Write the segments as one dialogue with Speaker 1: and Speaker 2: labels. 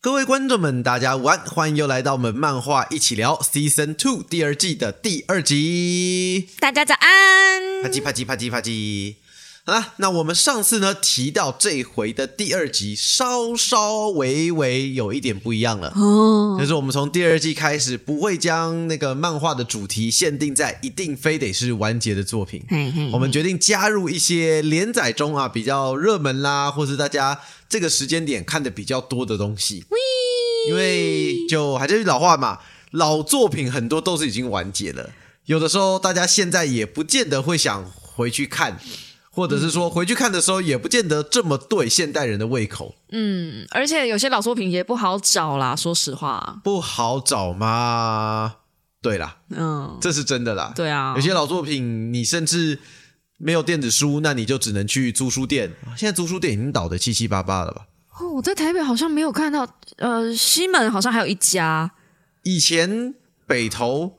Speaker 1: 各位观众们，大家午安，欢迎又来到我们漫画一起聊 Season Two 第二季的第二集。
Speaker 2: 大家早安。
Speaker 1: 啪叽啪叽啪叽啪叽。好啦，那我们上次呢提到这回的第二集稍稍微微有一点不一样了，
Speaker 2: 哦，
Speaker 1: 就是我们从第二季开始不会将那个漫画的主题限定在一定非得是完结的作品，
Speaker 2: 嘿嘿
Speaker 1: 我们决定加入一些连载中啊比较热门啦，或是大家这个时间点看的比较多的东西。因为就还是老话嘛，老作品很多都是已经完结了，有的时候大家现在也不见得会想回去看，或者是说回去看的时候也不见得这么对现代人的胃口，
Speaker 2: 嗯，而且有些老作品也不好找啦，说实话。
Speaker 1: 不好找吗？对啦，
Speaker 2: 嗯，
Speaker 1: 这是真的啦。
Speaker 2: 对啊，
Speaker 1: 有些老作品你甚至没有电子书，那你就只能去租书店。现在租书店已经倒的七七八八了吧？
Speaker 2: 哦，我在台北好像没有看到，呃，西门好像还有一家。
Speaker 1: 以前北投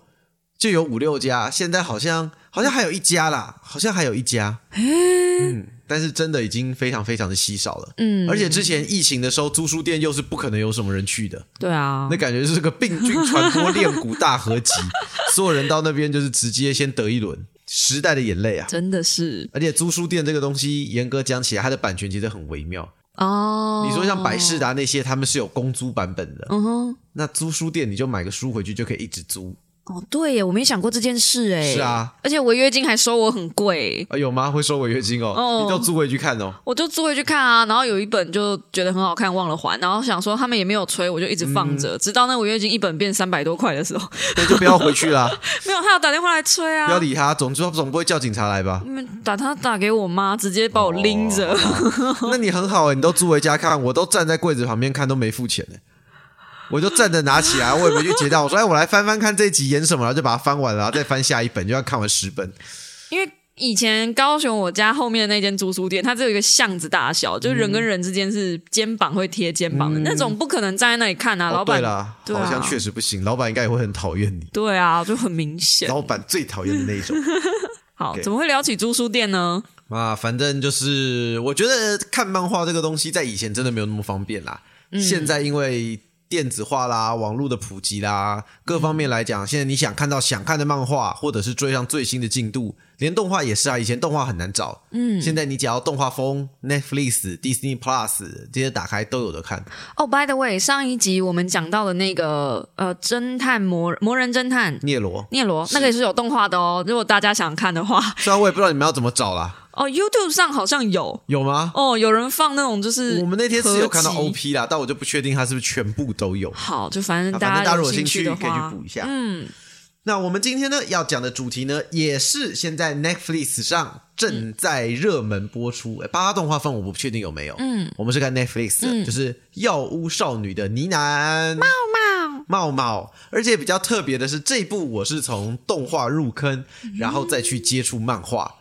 Speaker 1: 就有五六家，现在好像好像还有一家啦，好像还有一家。嗯，但是真的已经非常非常的稀少了。
Speaker 2: 嗯，
Speaker 1: 而且之前疫情的时候，租书店又是不可能有什么人去的，
Speaker 2: 对啊
Speaker 1: 那，感觉就是个病菌传播链骨大合集，所有人到那边就是直接先得一轮。时代的眼泪啊！
Speaker 2: 真的是
Speaker 1: 而且租书店这个东西，严格讲起来，它的版权其实很微妙。
Speaker 2: 哦。
Speaker 1: 你说像百事达那些，他们是有公租版本的，
Speaker 2: 嗯哼，
Speaker 1: 那租书店你就买个书回去就可以一直租。
Speaker 2: 哦，对耶，我没想过这件事哎。
Speaker 1: 是啊，
Speaker 2: 而且违约金还收我很贵，
Speaker 1: 啊，有吗？会收违约金哦？
Speaker 2: 哦
Speaker 1: 你都租回去看哦。
Speaker 2: 我就租回去看啊。然后有一本就觉得很好看，忘了还，然后想说他们也没有催，我就一直放着，
Speaker 1: 嗯
Speaker 2: 直到那违约金一本变三百多块的时候，
Speaker 1: 那就不要回去啦，
Speaker 2: 没有，他有打电话来催啊。
Speaker 1: 不要理他，总之总不会叫警察来吧？
Speaker 2: 打他打给我妈，直接把我拎着。
Speaker 1: 那你很好哎，你都租回家看，我都站在柜子旁边看，都没付钱呢。我就站着拿起来，我也没去结账。我说：“哎，我来翻翻看这一集演什么，然后就把它翻完了，然后再翻下一本，就要看完十本。
Speaker 2: 因为以前高雄我家后面的那间租书店，它只有一个巷子大小，就人跟人之间是肩膀会贴肩膀的、那种，不可能站在那里看啊。
Speaker 1: 哦
Speaker 2: 老板
Speaker 1: 对
Speaker 2: 啊
Speaker 1: 好像确实不行，老板应该也会很讨厌你。
Speaker 2: 对啊，就很明显。
Speaker 1: 老板最讨厌的那一种
Speaker 2: 好怎么会聊起租书店呢？
Speaker 1: 啊，反正就是我觉得看漫画这个东西，在以前真的没有那么方便啦。
Speaker 2: 嗯
Speaker 1: 现在因为电子化啦、网络的普及啦，各方面来讲，现在你想看到想看的漫画，或者是追上最新的进度，连动画也是啊。以前动画很难找，嗯，现在你只要动画风、Netflix、Disney Plus 这些打开都有的看。
Speaker 2: 哦、b y the way，上一集我们讲到的那个呃，侦探魔魔人侦探
Speaker 1: 聂罗，
Speaker 2: 聂罗，那个也是有动画的哦。如果大家想看的话，
Speaker 1: 虽然我也不知道你们要怎么找啦，
Speaker 2: 哦，YouTube 上好像有
Speaker 1: 有吗？
Speaker 2: 哦，有人放那种就是
Speaker 1: 我们那天是有看到 OP 啦，但我就不确定它是不是全部都有。
Speaker 2: 好，就反正
Speaker 1: 啊反正大家如果有兴趣
Speaker 2: 的
Speaker 1: 可以去
Speaker 2: 话，
Speaker 1: 补一下。
Speaker 2: 嗯，
Speaker 1: 那我们今天呢要讲的主题呢，也是现在 Netflix 上正在热门播出。诶八大动画分我不确定有没有，嗯，我们是看 Netflix，的、
Speaker 2: 嗯
Speaker 1: 就是《药屋少女的呢喃》
Speaker 2: 茂
Speaker 1: 茂茂，而且比较特别的是，这一部我是从动画入坑，然后再去接触漫画。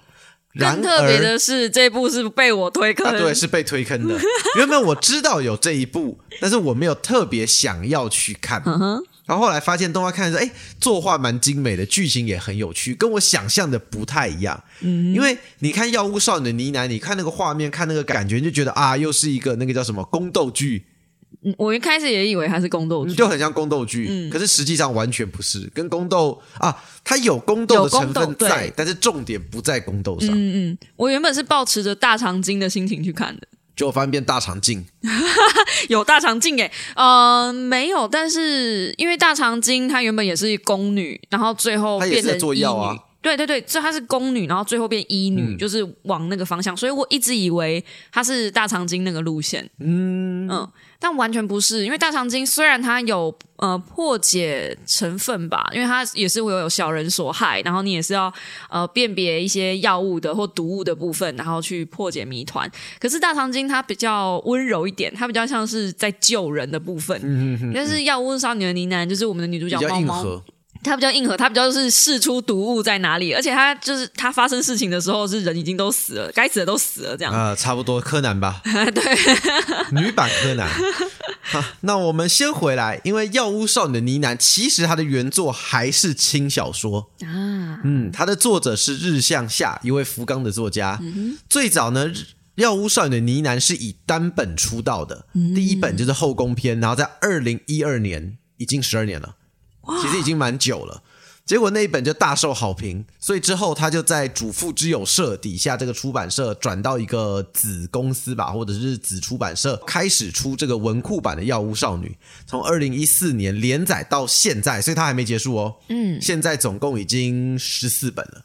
Speaker 1: 然
Speaker 2: 更特别的是，这部是被我推坑，
Speaker 1: 啊，对，是被推坑的。原本我知道有这一部，但是我没有特别想要去看。
Speaker 2: 嗯
Speaker 1: 然后后来发现动画看的时候，哎，作画蛮精美的，剧情也很有趣，跟我想象的不太一样。嗯，因为你看《药物少女的呢喃》，你看那个画面，看那个感觉，你就觉得啊，又是一个那个叫什么宫斗剧，
Speaker 2: 嗯我一开始也以为它是宫斗剧，
Speaker 1: 就很像宫斗剧。
Speaker 2: 嗯
Speaker 1: 可是实际上完全不是，跟宫斗啊，它有宫斗的成分在，但是重点不在宫斗上。
Speaker 2: 嗯嗯，我原本是抱持着大长今的心情去看的，
Speaker 1: 就翻变大长今，
Speaker 2: 有大长今诶，呃，没有，但是因为大长今她原本也是宫女，然后最后
Speaker 1: 她也是在
Speaker 2: 变成
Speaker 1: 做药啊
Speaker 2: 女。对对对，这她是宫女，然后最后变医女，
Speaker 1: 嗯
Speaker 2: 就是往那个方向，所以我一直以为她是大长今那个路线，嗯嗯，但完全不是，因为大长今虽然它有呃破解成分吧，因为它也是会有小人所害，然后你也是要呃辨别一些药物的或毒物的部分，然后去破解谜团。可是大长今它比较温柔一点，它比较像是在救人的部分。但是药物少女的呢喃就是我们的女主
Speaker 1: 比较
Speaker 2: 角猫猫，
Speaker 1: 核。
Speaker 2: 它比较硬核，他比较是试出毒物在哪里，而且他就是他发生事情的时候是人已经都死了，该死的都死了这样。
Speaker 1: 啊、差不多柯南吧，
Speaker 2: 对，
Speaker 1: 女版柯南。好，那我们先回来，因为《药屋少女的呢喃》其实它的原作还是轻小说。
Speaker 2: 啊，
Speaker 1: 嗯，它的作者是日向夏，一位福冈的作家。最早呢，日药屋少女的呢喃是以单本出道的，第一本就是后宫篇，然后在二零一二年，已经十二年了，其实已经蛮久了。结果那一本就大受好评，所以之后他就在主妇之友社底下这个出版社转到一个子公司吧，或者是子出版社，开始出这个文库版的《药物少女》，从二零一四年连载到现在，所以他还没结束哦。嗯，现在总共已经十四本了，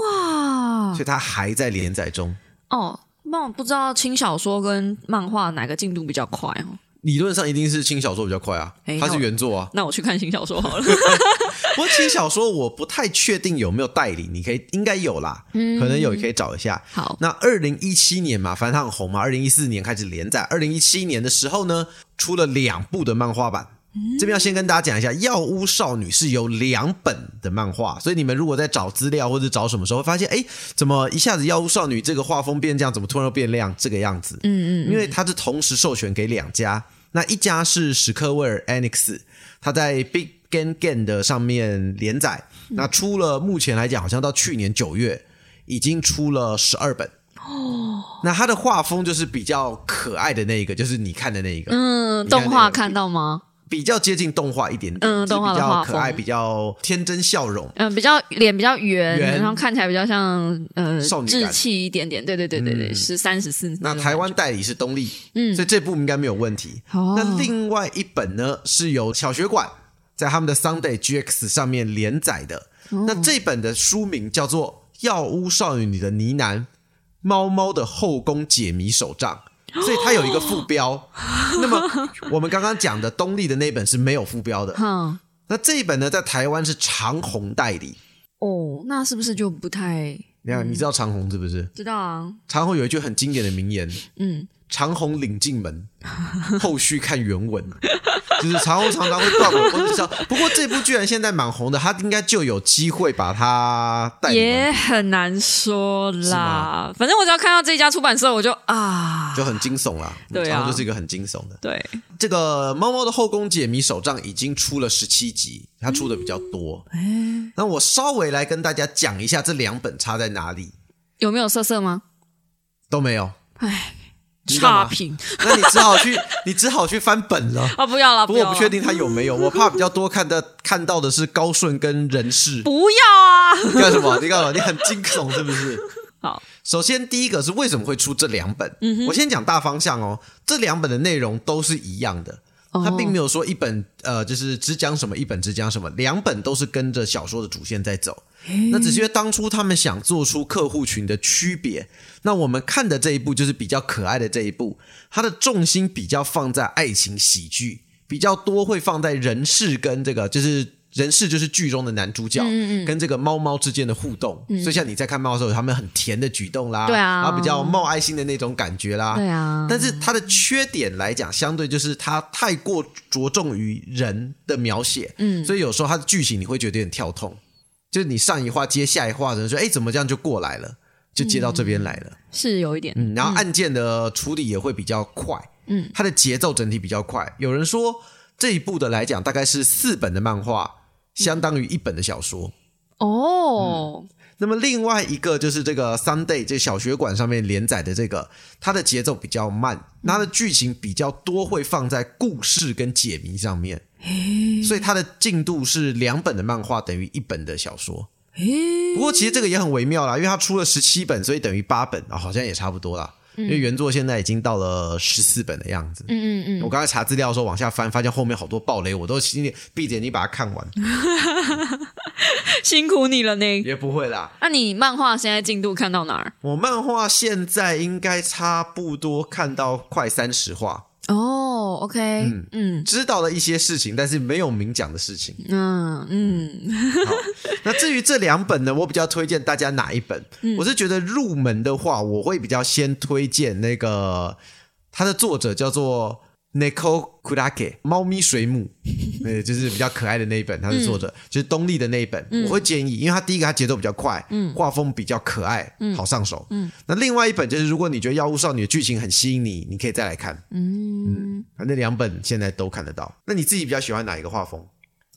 Speaker 2: 哇！
Speaker 1: 所以他还在连载中。
Speaker 2: 哦，那我不知道轻小说跟漫画哪个进度比较快哦？
Speaker 1: 理论上一定是轻小说比较快啊，它是原作啊。
Speaker 2: 那我去看轻小说好了。
Speaker 1: 不过轻小说我不太确定有没有代理，你可以应该有啦，可能有，可以找一下。
Speaker 2: 好，
Speaker 1: 那二零一七年嘛，反正它很红嘛，二零一四年开始连载，二零一七年的时候呢，出了两部的漫画版。这边要先跟大家讲一下，《药屋少女》是有两本的漫画，所以你们如果在找资料或者找什么时候，发现哎，怎么一下子《药屋少女》这个画风变这样，怎么突然又变亮这个样子？嗯嗯，因为它是同时授权给两家，那一家是史克威尔 Anix，它在 Big Game Game 的上面连载，那出了目前来讲，好像到去年九月已经出了十二本。哦，那它的画风就是比较可爱的那一个，就是你看的那一个。
Speaker 2: 嗯，动画看到吗？
Speaker 1: 比较接近动画一点点，嗯，
Speaker 2: 动画
Speaker 1: 比较可爱，比较天真笑容，
Speaker 2: 嗯，比较脸比较圆，然后看起来比较像呃
Speaker 1: 少女
Speaker 2: 稚气一点点，对对对对对，十三十四。
Speaker 1: 那台湾代理是东立，嗯，所以这部应该没有问题。那另外一本呢，是由小学馆在他们的 Sunday GX 上面连载的。那这本的书名叫做《药屋少女里的呢喃：猫猫的后宫解谜手账》。所以它有一个副标，那么我们刚刚讲的东立的那本是没有副标的。那这一本呢，在台湾是长虹代理。
Speaker 2: 哦，那是不是就不太？
Speaker 1: 你看，你知道长虹是不是？
Speaker 2: 知道啊。
Speaker 1: 长虹有一句很经典的名言，嗯，长虹领进门，后续看原文。就是长虹常常会断尾，或者是不过这部居然现在蛮红的，他应该就有机会把它带。
Speaker 2: 也很难说啦，反正我只要看到这家出版社，我就啊，
Speaker 1: 就很惊悚啦。
Speaker 2: 对
Speaker 1: 啊，就是一个很惊悚的。
Speaker 2: 对，
Speaker 1: 这个《猫猫的后宫解谜手账》已经出了十七集，它出的比较多。哎，那我稍微来跟大家讲一下这两本差在哪里。
Speaker 2: 有没有色色吗？
Speaker 1: 都没有。
Speaker 2: 哎。差评，
Speaker 1: 那你只好去，你只好去翻本了
Speaker 2: 啊！不要了，
Speaker 1: 不过我不确定他有没有，我怕比较多看的 看到的是高顺跟人事。
Speaker 2: 不要啊！
Speaker 1: 干什么？你干什么？你很惊悚是不是？
Speaker 2: 好，
Speaker 1: 首先第一个是为什么会出这两本？我先讲大方向哦，这两本的内容都是一样的。他并没有说一本呃，就是只讲什么，一本只讲什么，两本都是跟着小说的主线在走。那只是因为当初他们想做出客户群的区别。那我们看的这一部就是比较可爱的这一部，它的重心比较放在爱情喜剧，比较多会放在人事跟这个就是。人事就是剧中的男主角，跟这个猫猫之间的互动，所以像你在看猫的时候，他们很甜的举动啦，对啊然后比较冒爱心的那种感觉啦，
Speaker 2: 对啊。
Speaker 1: 但是它的缺点来讲，相对就是它太过着重于人的描写，嗯，所以有时候它的剧情你会觉得有点跳痛，就是你上一话接下一话，人说哎怎么这样就过来了，就接到这边来了，
Speaker 2: 是有一点，
Speaker 1: 嗯，然后案件的处理也会比较快，嗯，它的节奏整体比较快。有人说这一部的来讲，大概是四本的漫画。相当于一本的小说
Speaker 2: 哦。
Speaker 1: 那么另外一个就是这个 Sunday 这小学馆上面连载的这个，它的节奏比较慢，它的剧情比较多会放在故事跟解谜上面，所以它的进度是两本的漫画等于一本的小说。不过其实这个也很微妙啦，因为它出了十七本，所以等于八本啊，好像也差不多啦。因为原作现在已经到了十四本的样子。嗯嗯嗯。我刚才查资料的时候往下翻，发现后面好多暴雷，我都心里 闭着眼睛把它看完。
Speaker 2: 辛苦你了呢。
Speaker 1: 也不会啦。
Speaker 2: 那你漫画现在进度看到哪儿？
Speaker 1: 我漫画现在应该差不多看到快三十话。
Speaker 2: 哦，OK，嗯
Speaker 1: 嗯，知道了一些事情，但是没有明讲的事情。嗯嗯，好。那至于这两本呢，我比较推荐大家哪一本？我是觉得入门的话，我会比较先推荐那个，它的作者叫做。Neko Kurake，猫咪水母，呃，就是比较可爱的那一本，他是作者，就是东立的那一本，我会建议，因为他第一个他节奏比较快，嗯，画风比较可爱，嗯，好上手，嗯，那另外一本就是如果你觉得《药物少女》的剧情很吸引你，你可以再来看，嗯，那两本现在都看得到。那你自己比较喜欢哪一个画风？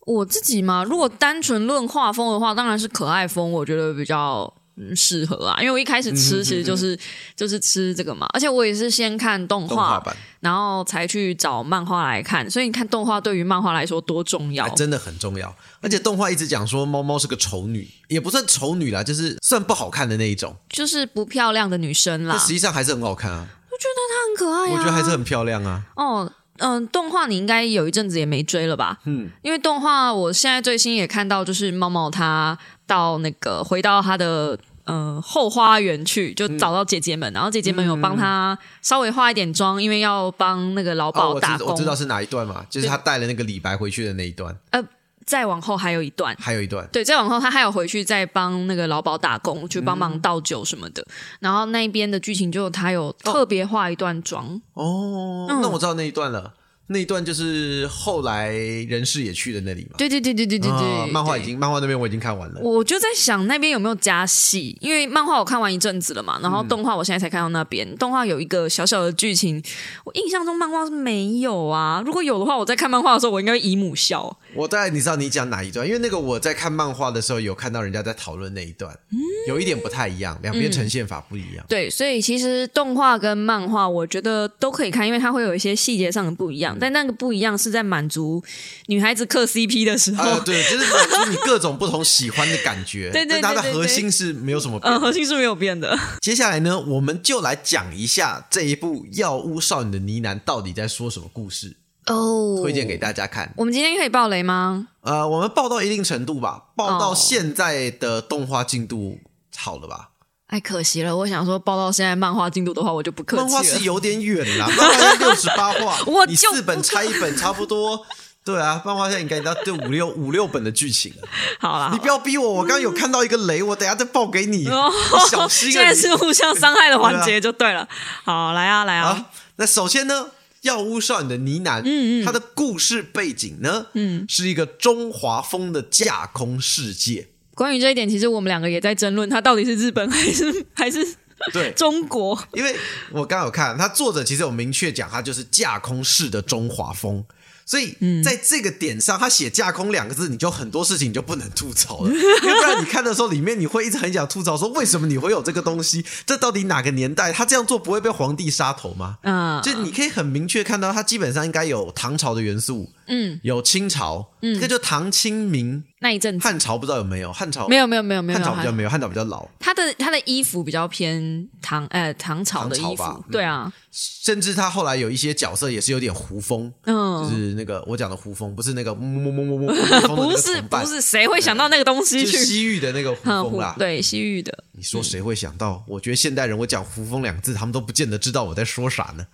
Speaker 2: 我自己嘛，如果单纯论画风的话，当然是可爱风，我觉得比较嗯适合啊，因为我一开始吃其实就是、就是吃这个嘛，而且我也是先看动画，然后才去找漫画来看，所以你看动画对于漫画来说多重要
Speaker 1: 还。真的很重要。而且动画一直讲说猫猫是个丑女，也不算丑女啦，就是算不好看的那一种，
Speaker 2: 就是不漂亮的女生啦
Speaker 1: 但，实际上还是很好看啊。
Speaker 2: 我觉得她很可爱呀、
Speaker 1: 我觉得还是很漂亮啊。
Speaker 2: 哦，嗯、动画你应该有一阵子也没追了吧？
Speaker 1: 嗯，
Speaker 2: 因为动画我现在最新也看到，就是猫猫它到那个回到他的。呃，后花园去就找到姐姐们，然后姐姐们有帮他稍微化一点妆，因为要帮那个劳
Speaker 1: 哦，我
Speaker 2: 保打工。
Speaker 1: 知我知道是哪一段嘛，就是他带了那个李白回去的那一段，
Speaker 2: 呃，再往后还有一段，
Speaker 1: 还有一段。
Speaker 2: 对，再往后他还有回去再帮那个老鸨打工，去帮忙倒酒什么的。然后那一边的剧情就他有特别化一段妆，
Speaker 1: 哦，
Speaker 2: 嗯
Speaker 1: 那我知道那一段了。那一段就是后来人事也去的那里嘛。
Speaker 2: 对对对对对对对，
Speaker 1: 啊漫画已经漫画那边我已经看完了。
Speaker 2: 我就在想那边有没有加戏，因为漫画我看完一阵子了嘛，然后动画我现在才看到那边。动画有一个小小的剧情，我印象中漫画是没有啊。如果有的话，我在看漫画的时候，我应该会姨母笑。
Speaker 1: 我大概你知道你讲哪一段，因为那个我在看漫画的时候有看到人家在讨论那一段，
Speaker 2: 嗯
Speaker 1: 有一点不太一样，两边呈现法不一样。
Speaker 2: 对，所以其实动画跟漫画，我觉得都可以看，因为它会有一些细节上的不一样。但那个不一样是在满足女孩子磕 CP 的时候，
Speaker 1: 啊，对，就是满足你各种不同喜欢的感觉，
Speaker 2: 对对对
Speaker 1: 但它的核心是没有什么
Speaker 2: 核心是没有变的。
Speaker 1: 接下来呢，我们就来讲一下这一部《药屋少女的呢喃》到底在说什么故事，
Speaker 2: 哦
Speaker 1: 推荐给大家看。
Speaker 2: 我们今天可以爆雷吗？
Speaker 1: 呃，我们爆到一定程度吧，爆到
Speaker 2: 哦
Speaker 1: 现在的动画进度好了吧？
Speaker 2: 哎，可惜了，我想说爆到现在漫画进度的话，我就不客
Speaker 1: 漫画
Speaker 2: 气了。
Speaker 1: 是有点远啦，漫画要六十八话，你四本拆一本差不多。对啊，漫画现在应该到对五六五六本的剧情了。
Speaker 2: 好啦，
Speaker 1: 你不要逼我，我刚刚有看到一个雷，我等下再报给你，
Speaker 2: 哦
Speaker 1: 你小心啊！
Speaker 2: 现在是互相伤害的环节就对了。好，来啊，来啊，
Speaker 1: 啊，那首先呢，《药屋少女的呢喃》，嗯嗯，它的故事背景呢，嗯，是一个中华风的架空世界。
Speaker 2: 关于这一点，其实我们两个也在争论，它到底是日本还是 还是
Speaker 1: 对，
Speaker 2: 中国？
Speaker 1: 因为我刚刚有看，它作者其实有明确讲，它就是架空式的中华风。所以在这个点上，他写“架空”两个字，你就很多事情你就不能吐槽了，要不然你看的时候，里面你会一直很想吐槽，说为什么你会有这个东西？这到底哪个年代？他这样做不会被皇帝杀头吗？
Speaker 2: 嗯，
Speaker 1: 就你可以很明确看到，他基本上应该有唐朝的元素，
Speaker 2: 嗯，
Speaker 1: 有清朝，嗯，这个就唐清明，
Speaker 2: 那一阵子
Speaker 1: 汉朝不知道有没有？汉朝
Speaker 2: 没有没有没有没有，
Speaker 1: 汉朝比较没有，汉朝比较老，
Speaker 2: 他的他的衣服比较偏唐呃唐朝的衣服，对啊，
Speaker 1: 甚至他后来有一些角色也是有点胡风，嗯就
Speaker 2: 嗯，
Speaker 1: 是那个我讲的胡风，不是那个
Speaker 2: 不是不是，谁会想到那个东西
Speaker 1: 就是
Speaker 2: 去？
Speaker 1: 西域的那个胡
Speaker 2: 嗯
Speaker 1: 风啦。
Speaker 2: 对西域的，
Speaker 1: 你说谁会想到？我觉得现代人我讲胡风两个字，他们都不见得知道我在说啥呢。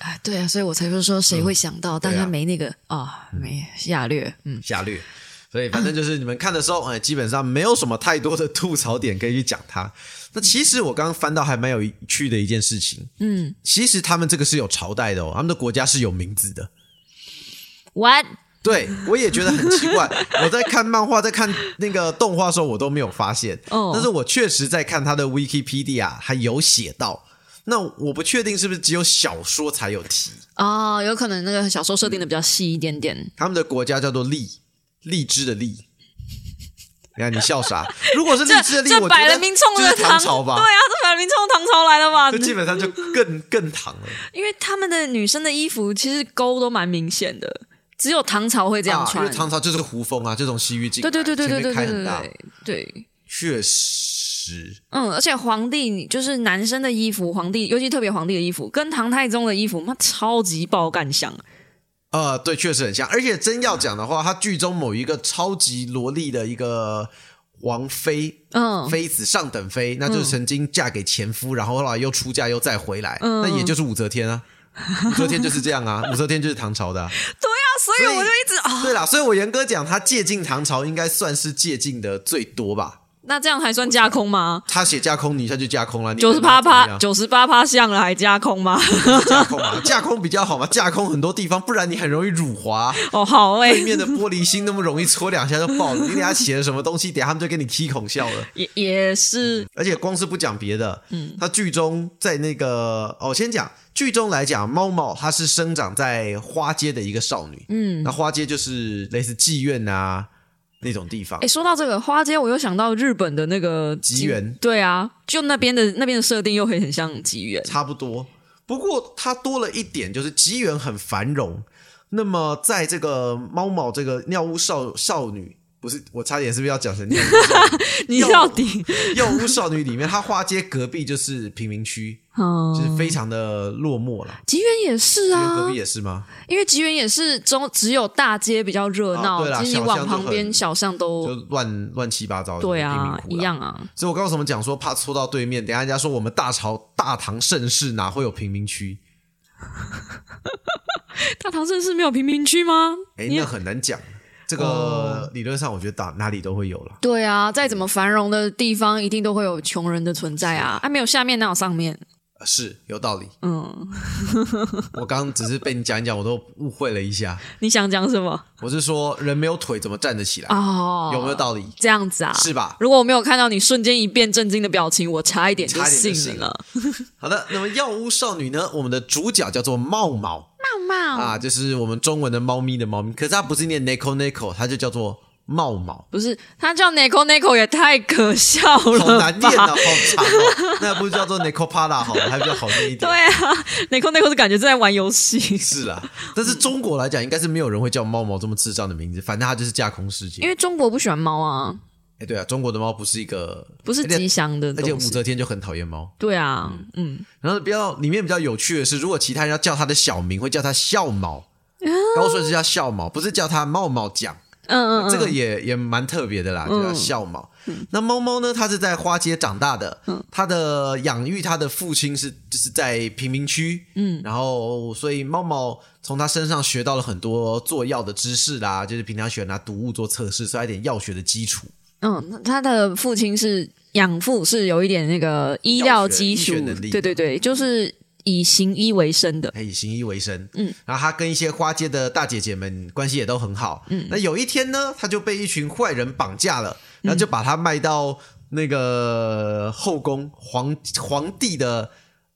Speaker 2: 哎，对啊，所以我才会说谁会想到，大
Speaker 1: 对啊
Speaker 2: 家没那个啊，没下略，嗯，
Speaker 1: 下略。所以反正就是你们看的时候，哎，基本上没有什么太多的吐槽点可以去讲它。那其实我刚刚翻到还蛮有趣的一件事情，嗯，其实他们这个是有朝代的哦，他们的国家是有名字的。
Speaker 2: what？
Speaker 1: 对我也觉得很奇怪，我在看漫画、在看那个动画的时候，我都没有发现。
Speaker 2: 哦
Speaker 1: 但是我确实在看他的 Wikipedia，还有写到。那我不确定是不是只有小说才有提，
Speaker 2: 哦，有可能那个小说设定的比较细一点点。
Speaker 1: 他们的国家叫做荔，荔枝的荔。你看你笑啥？如果是荔枝的荔，
Speaker 2: 这
Speaker 1: 我觉得
Speaker 2: 摆了明冲
Speaker 1: 就是
Speaker 2: 的唐
Speaker 1: 唐朝吧，
Speaker 2: 对啊，这摆了明冲唐朝来的吧
Speaker 1: 就？基本上就更更唐了。
Speaker 2: 因为他们的女生的衣服其实勾都蛮明显的，只有唐朝会这样
Speaker 1: 啊因
Speaker 2: 穿。
Speaker 1: 为唐朝就是胡风啊，就从西域进，
Speaker 2: 对对对对对对对，
Speaker 1: 确实。
Speaker 2: 嗯，而且皇帝就是男生的衣服，皇帝尤其特别皇帝的衣服，跟唐太宗的衣服，妈超级爆干像。
Speaker 1: 呃，对，确实很像。而且真要讲的话，他剧中某一个超级萝莉的一个王妃
Speaker 2: 嗯，
Speaker 1: 妃子上等妃，那就是曾经嫁给前夫，然后后来又出嫁又再回来，
Speaker 2: 嗯
Speaker 1: 那也就是武则天啊。武则天就是这样啊，武则天就是唐朝的、啊。
Speaker 2: 所以
Speaker 1: 所以
Speaker 2: 我就一直啊、
Speaker 1: 对啦，所以我严格讲，他借镜唐朝应该算是借镜的最多吧。
Speaker 2: 那这样还算架空吗？
Speaker 1: 他写架空，你下就架空了，
Speaker 2: 九十八趴，九十八趴像了还架空吗？
Speaker 1: 架空嘛，架空比较好嘛，架空很多地方，不然你很容易辱华。
Speaker 2: 哦，好哎、
Speaker 1: 对面的玻璃心那么容易戳两下就爆了，你给他写了什么东西，等下他们就给你踢孔笑了。
Speaker 2: 也也是，
Speaker 1: 而且光是不讲别的，嗯，他剧中在那个哦，先讲剧中来讲，猫猫它是生长在花街的一个少女，嗯，那花街就是类似妓院啊，那种地方
Speaker 2: 哎，。说到这个花街，我又想到日本的那个
Speaker 1: 吉原
Speaker 2: 对啊，就那边的那边的设定又会很像吉原。
Speaker 1: 差不多。不过它多了一点，就是吉原很繁荣。那么在这个猫猫这个尿屋少少女，不是我差点是不是要讲成尿屋少女？
Speaker 2: 你到底，
Speaker 1: 幼屋少女里面，她花街隔壁就是贫民区，
Speaker 2: 嗯，
Speaker 1: 就是非常的落寞了。
Speaker 2: 吉原也是啊
Speaker 1: 隔壁，也是吗？
Speaker 2: 因为吉原也是中只有大街比较热闹，
Speaker 1: 哦对啦
Speaker 2: 其实你往旁边小巷
Speaker 1: 就
Speaker 2: 都
Speaker 1: 乱乱七八糟的，
Speaker 2: 对啊。一样啊。
Speaker 1: 所以我刚刚为什么讲说怕戳到对面？等下人家说我们大朝大唐盛世哪会有贫民区？
Speaker 2: 大唐盛世没有贫民区吗？
Speaker 1: 哎，
Speaker 2: 你
Speaker 1: 那很难讲。这个
Speaker 2: 哦
Speaker 1: 理论上，我觉得打哪里都会有了。
Speaker 2: 对啊，再怎么繁荣的地方，一定都会有穷人的存在啊！啊，没有下面，哪有上面？
Speaker 1: 呃是有道理。
Speaker 2: 嗯，
Speaker 1: 我刚刚只是被你讲一讲，我都误会了一下。
Speaker 2: 你想讲什么？
Speaker 1: 我是说，人没有腿怎么站得起来？
Speaker 2: 哦，
Speaker 1: 有没有道理？
Speaker 2: 这样子啊？
Speaker 1: 是吧？
Speaker 2: 如果我没有看到你瞬间一变震惊的表情，我差一点就信
Speaker 1: 信了
Speaker 2: 了。
Speaker 1: 好的，那么药屋少女呢？我们的主角叫做茂茂
Speaker 2: 茂茂
Speaker 1: 啊，就是我们中文的猫咪的猫咪，可是它不是念 neko neko，它就叫做茂茂。
Speaker 2: 不是，他叫 Nico Nico 也太可笑了，
Speaker 1: 好难念啊，好长哦。那不如叫做 Nico Pala 好了，还比较好念一点。
Speaker 2: 对啊，Nico Nico 是感觉正在玩游戏。
Speaker 1: 是啊，但是中国来讲，应该是没有人会叫猫猫这么智障的名字，反正它就是架空世界。
Speaker 2: 因为中国不喜欢猫啊，
Speaker 1: 哎，对啊，中国的猫不是一个，
Speaker 2: 不是吉祥的
Speaker 1: 而且武。则天就很讨厌猫。
Speaker 2: 对啊，嗯，
Speaker 1: 然后比较里面比较有趣的是，如果其他人要叫它的小名，会叫它笑毛，高顺是叫笑毛，不是叫它茂茂酱。
Speaker 2: 嗯嗯嗯，
Speaker 1: 这个也也蛮特别的啦，就叫笑毛。那猫猫呢？它是在花街长大的，它的养育它的父亲是就是在贫民区，嗯，然后所以猫猫从它身上学到了很多做药的知识啦，就是平常喜欢拿毒物做测试，所以它有点药学的基础。
Speaker 2: 嗯，那他的父亲是养父，是有一点那个医疗基础对对对，就是以行医为生的。
Speaker 1: 他以行医为生，嗯，然后他跟一些花街的大姐姐们关系也都很好，嗯，那有一天呢，他就被一群坏人绑架了，然后就把他卖到那个后宫皇皇帝的，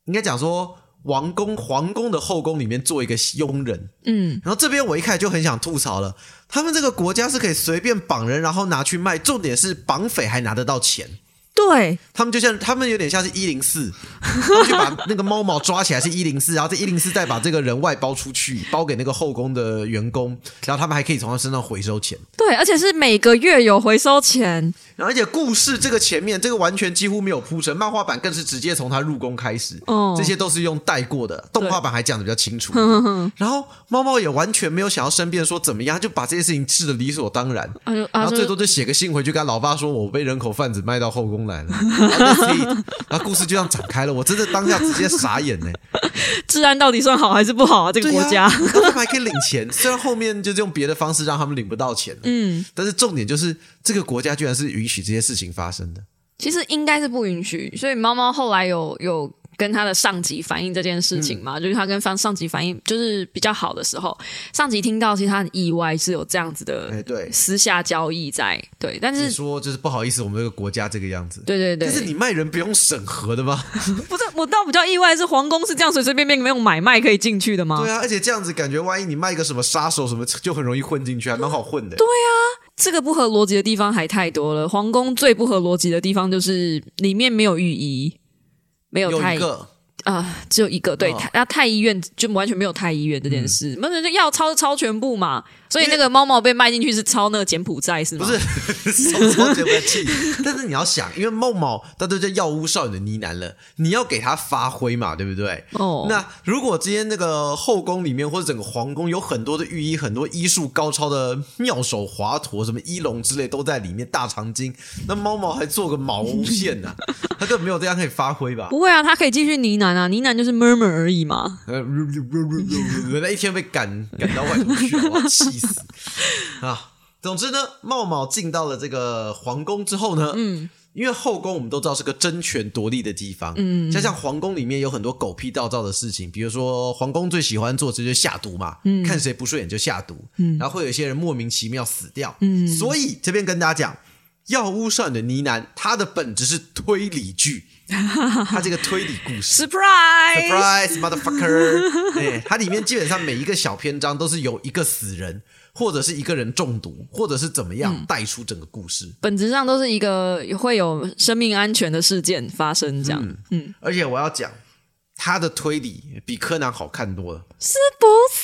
Speaker 1: 应该讲说王宫皇宫的后宫里面做一个佣人，
Speaker 2: 嗯，
Speaker 1: 然后这边我一开始就很想吐槽了，他们这个国家是可以随便绑人，然后拿去卖，重点是绑匪还拿得到钱。
Speaker 2: 对，
Speaker 1: 他们就像他们有点像是一零四，他们就把那个猫毛抓起来是一零四，然后这一零四再把这个人外包出去，包给那个后宫的员工，然后他们还可以从他身上回收钱。
Speaker 2: 对，而且是每个月有回收钱。
Speaker 1: 然后而且故事这个前面这个完全几乎没有铺陈，漫画版更是直接从他入宫开始，
Speaker 2: 哦
Speaker 1: 这些都是用带过的，动画版还讲的比较清楚。然后猫猫也完全没有想要申辩说怎么样，就把这些事情治的理所当然。然后最多就写个信回去跟老爸说，我被人口贩子卖到后宫来了。然后 that's it 然后故事就这样展开了，我真的当下直接傻眼呢。
Speaker 2: 治安到底算好还是不好啊？这个国家，
Speaker 1: 他们还可以领钱，虽然后面就是用别的方式让他们领不到钱，
Speaker 2: 嗯，
Speaker 1: 但是重点就是这个国家居然是允许这些事情发生的。
Speaker 2: 其实应该是不允许。所以猫猫后来有有跟他的上级反映这件事情
Speaker 1: 嗯
Speaker 2: 嘛，就是他跟方上级反映就是比较好的时候，上级听到其实他很意外是有这样子的
Speaker 1: 哎，对，
Speaker 2: 私下交易在，对，但
Speaker 1: 是
Speaker 2: 是
Speaker 1: 说就是不好意思，我们这个国家这个样子。
Speaker 2: 对对对，
Speaker 1: 但是你卖人不用审核的吗？
Speaker 2: 不是我倒比较意外是皇宫是这样随随便便没有买卖可以进去的吗？
Speaker 1: 对啊，而且这样子感觉，万一你卖一个什么杀手什么，就很容易混进去，还蛮好混的。对啊，
Speaker 2: 这个不合逻辑的地方还太多了。皇宫最不合逻辑的地方就是里面没有御医，没有太
Speaker 1: 有一个。
Speaker 2: 啊、只有一个对，
Speaker 1: 哦。
Speaker 2: 太那太医院就完全没有太医院这件事，那、就要抄就抄全部嘛。所以那个猫猫被卖进去是抄那个柬埔寨是吗？
Speaker 1: 不是 抄柬埔寨气，但是你要想，因为猫猫它都叫药屋少女的呢喃了，你要给它发挥嘛，对不对？
Speaker 2: 哦，
Speaker 1: 那如果今天那个后宫里面或者整个皇宫有很多的御医，很多医术高超的妙手华佗，什么医龙之类都在里面，大长今，那猫猫还做个毛线呢、它根本没有这样可以发挥吧？
Speaker 2: 不会啊，它可以继续呢喃啊，呢喃就是 murmur 而已嘛。
Speaker 1: 呃，那一天被赶赶到外头去，我要气死 啊！总之呢，茂茂进到了这个皇宫之后呢，嗯，因为后宫我们都知道是个争权夺利的地方，嗯，加上皇宫里面有很多狗屁道灶的事情，比如说皇宫最喜欢做这就是下毒嘛，嗯，看谁不顺眼就下毒，嗯，然后会有一些人莫名其妙死掉，嗯，所以这边跟大家讲。药屋少女的呢喃，它的本质是推理剧，它这个推理故事 Surprise！Surprise, motherfucker！哎，它里面基本上每一个小篇章都是由一个死人或者是一个人中毒，或者是怎么样带出整个故事。
Speaker 2: 本质上都是一个会有生命安全的事件发生，这样，嗯，
Speaker 1: 而且我要讲，他的推理比柯南好看多了，
Speaker 2: 是不是？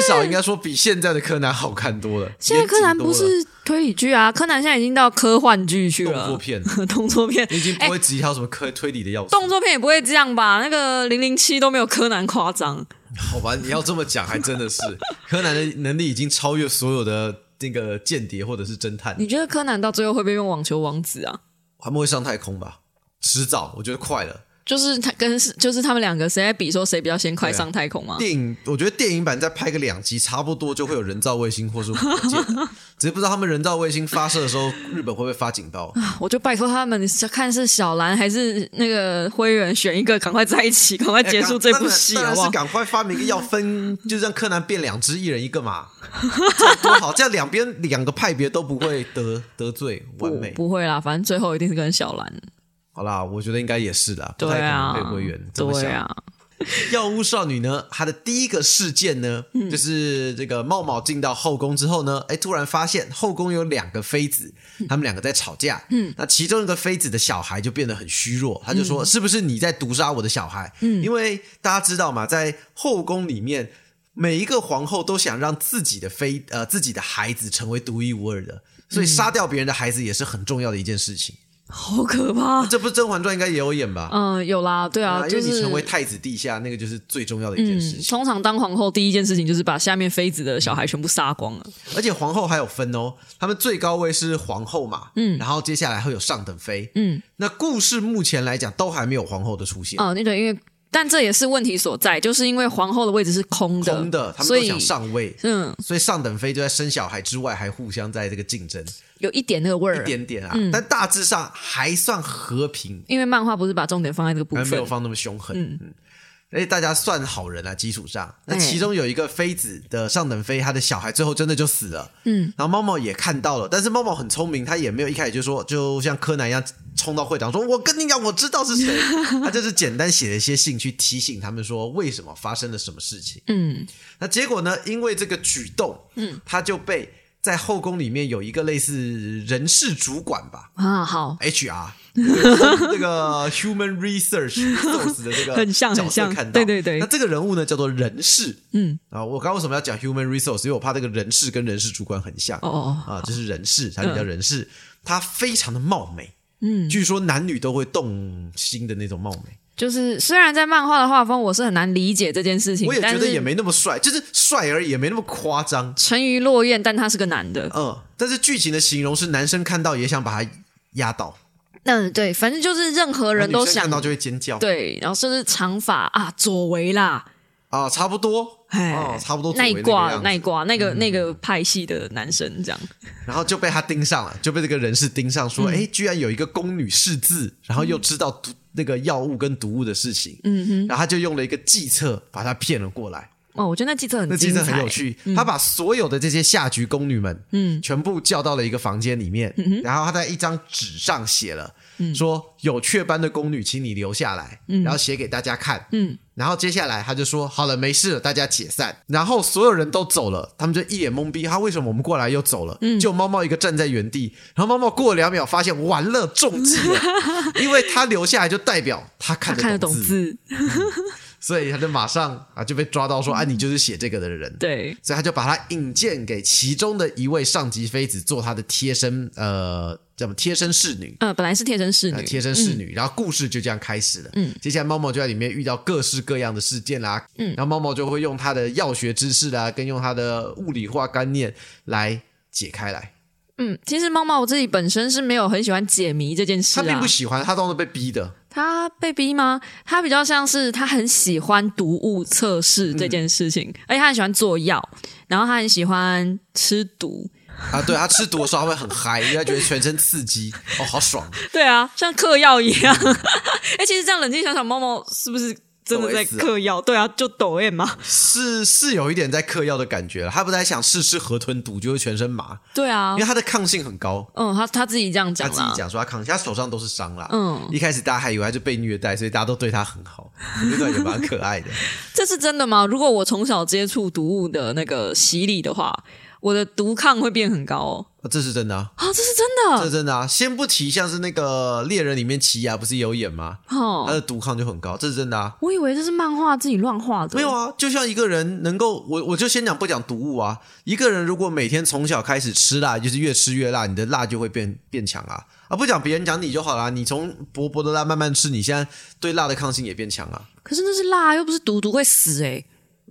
Speaker 1: 至少应该说比现在的柯南好看多了。
Speaker 2: 现在柯南不是推理剧啊，柯南现在已经到科幻剧去了，
Speaker 1: 动作片，
Speaker 2: 动作片
Speaker 1: 已经不会直接挑什么科推理的要素，
Speaker 2: 动作片也不会这样吧？那个零零七都没有柯南夸张。
Speaker 1: 好吧，你要这么讲，还真的是 柯南的能力已经超越所有的那个间谍或者是侦探。
Speaker 2: 你觉得柯南到最后会不会用网球王子啊？
Speaker 1: 他们会上太空吧？迟早，我觉得快了。
Speaker 2: 就是他跟就是他们两个谁在比说谁比较先快上太空吗？
Speaker 1: 电影我觉得电影版再拍个两集，差不多就会有人造卫星或是火箭，只是不知道他们人造卫星发射的时候，日本会不会发警报？
Speaker 2: 我就拜托他们，看是小兰还是那个灰原，选一个赶快在一起，赶快结束这部戏，
Speaker 1: 当然是赶快发明一个要分，就让柯南变两只，一人一个嘛，多好，这样两边两个派别都不会得得罪，完美
Speaker 2: 不会啦，反正最后一定是跟小兰。
Speaker 1: 好啦，我觉得应该也是的，
Speaker 2: 对啊，
Speaker 1: 被灰原这么想。药物少女呢，她的第一个事件呢，就是这个茂茂进到后宫之后呢，哎，突然发现后宫有两个妃子，他们两个在吵架。嗯，那其中一个妃子的小孩就变得很虚弱，他就说：“是不是你在毒杀我的小孩？”嗯，因为大家知道嘛，在后宫里面，每一个皇后都想让自己的妃呃自己的孩子成为独一无二的，所以杀掉别人的孩子也是很重要的一件事情。
Speaker 2: 好可怕！
Speaker 1: 这不《甄嬛传》应该也有演吧？
Speaker 2: 嗯，有啦，对啊，
Speaker 1: 因为你成为太子地下，那个就是最重要的一件事情。
Speaker 2: 通常当皇后第一件事情就是把下面妃子的小孩全部杀光了。
Speaker 1: 而且皇后还有分哦，他们最高位是皇后嘛，嗯，然后接下来会有上等妃，嗯，那故事目前来讲都还没有皇后的出现。
Speaker 2: 哦，那对因为。但这也是问题所在，就是因为皇后的位置是空的，
Speaker 1: 空的，他们都想上位，嗯，所以上等妃就在生小孩之外，还互相在这个竞争，
Speaker 2: 有一点那个味儿，
Speaker 1: 一点点啊，但大致上还算和平。
Speaker 2: 因为漫画不是把重点放在这个部分，
Speaker 1: 没有放那么凶狠，嗯。哎，大家算好人啊，基础上，那其中有一个妃子的上等妃，她的小孩最后真的就死了。嗯，然后猫猫也看到了，但是猫猫很聪明，他也没有一开始就说，就像柯南一样冲到会长说：“我跟你讲，我知道是谁。” 他就是简单写了一些信去提醒他们说为什么发生了什么事情。嗯，那结果呢？因为这个举动，嗯，他就被在后宫里面有一个类似人事主管吧？
Speaker 2: 啊，好
Speaker 1: ，HR。这个 human research source 的这个
Speaker 2: 很像很像，
Speaker 1: 看到
Speaker 2: 对对对。
Speaker 1: 那这个人物呢，叫做人事。嗯啊，我刚刚为什么要讲 human resource？因为我怕这个人事跟人事主管很像。哦哦啊，这是人事，他就叫人事。他非常的貌美，嗯，据说男女都会动心的那种貌美。
Speaker 2: 就是虽然在漫画的画风，我是很难理解这件事情。
Speaker 1: 我也觉得也没那么帅，就是帅而已，也没那么夸张。
Speaker 2: 沉鱼落雁，但他是个男的。
Speaker 1: 嗯，但是剧情的形容是男生看到也想把他压倒。
Speaker 2: 嗯，对，反正就是任何人都想
Speaker 1: 看到就会尖叫，
Speaker 2: 对，然后甚至长发啊，左为啦，
Speaker 1: 啊，差不多，哎，差不多
Speaker 2: 那一挂那一挂那个那个派系的男生这样，
Speaker 1: 然后就被他盯上了，就被这个人士盯上，说，哎，居然有一个宫女识字，然后又知道毒那个药物跟毒物的事情，嗯哼，然后他就用了一个计策把他骗了过来。
Speaker 2: 哦，我觉得那计策很
Speaker 1: 那计策很有趣。他把所有的这些下局宫女们，嗯，全部叫到了一个房间里面，然后他在一张纸上写了，说有雀斑的宫女，请你留下来，然后写给大家看。嗯，然后接下来他就说好了，没事了，大家解散。然后所有人都走了，他们就一脸懵逼。他为什么我们过来又走了？就猫猫一个站在原地。然后猫猫过了两秒，发现完了，中计了，因为他留下来就代表他看得懂字。所以他就马上啊就被抓到说，啊你就是写这个的人。
Speaker 2: 对，
Speaker 1: 所以他就把他引荐给其中的一位上级妃子做他的贴身呃，叫什么贴身侍女。
Speaker 2: 呃，本来是贴身侍女，
Speaker 1: 贴身侍女。然后故事就这样开始了。嗯，接下来猫猫就在里面遇到各式各样的事件啦。嗯，然后猫猫就会用他的药学知识啦，跟用他的物理化观念来解开来。
Speaker 2: 嗯，其实猫猫我自己本身是没有很喜欢解谜这件事
Speaker 1: 啊，他并不喜欢，他都是被逼的。
Speaker 2: 他被逼吗？他比较像是他很喜欢毒物测试这件事情，而且他很喜欢做药，然后他很喜欢吃毒
Speaker 1: 啊。对他吃毒的时候他会很嗨，因为他觉得全身刺激，哦，好爽。
Speaker 2: 对啊，像嗑药一样。哎，其实这样冷静想想，猫猫是不是？真的在嗑药，对啊，就抖 M 嘛，
Speaker 1: 是是有一点在嗑药的感觉了。他不在想试吃河豚毒就会全身麻，
Speaker 2: 对啊，
Speaker 1: 因为他的抗性很高。
Speaker 2: 嗯，他他自己这样讲，
Speaker 1: 他自己讲说他抗，他手上都是伤啦。嗯，一开始大家还以为他是被虐待，所以大家都对他很好，觉得也蛮可爱的。
Speaker 2: 这是真的吗？如果我从小接触毒物的那个洗礼的话。我的毒抗会变很高哦。
Speaker 1: 啊这是真的啊，
Speaker 2: 啊，这是真的
Speaker 1: 这是真的啊。先不提像是那个猎人里面奇亚不是有演吗？哦他
Speaker 2: 哦。
Speaker 1: 的毒抗就很高，这是真的啊。
Speaker 2: 我以为这是漫画自己乱画的，
Speaker 1: 没有啊，就像一个人能够，我我就先讲不讲毒物啊。一个人如果每天从小开始吃辣，就是越吃越辣，你的辣就会变变强啊。啊，不讲别人讲你就好啦。你从薄薄的辣慢慢吃，你现在对辣的抗性也变强啊，
Speaker 2: 可是那是辣，又不是毒，毒会死哎、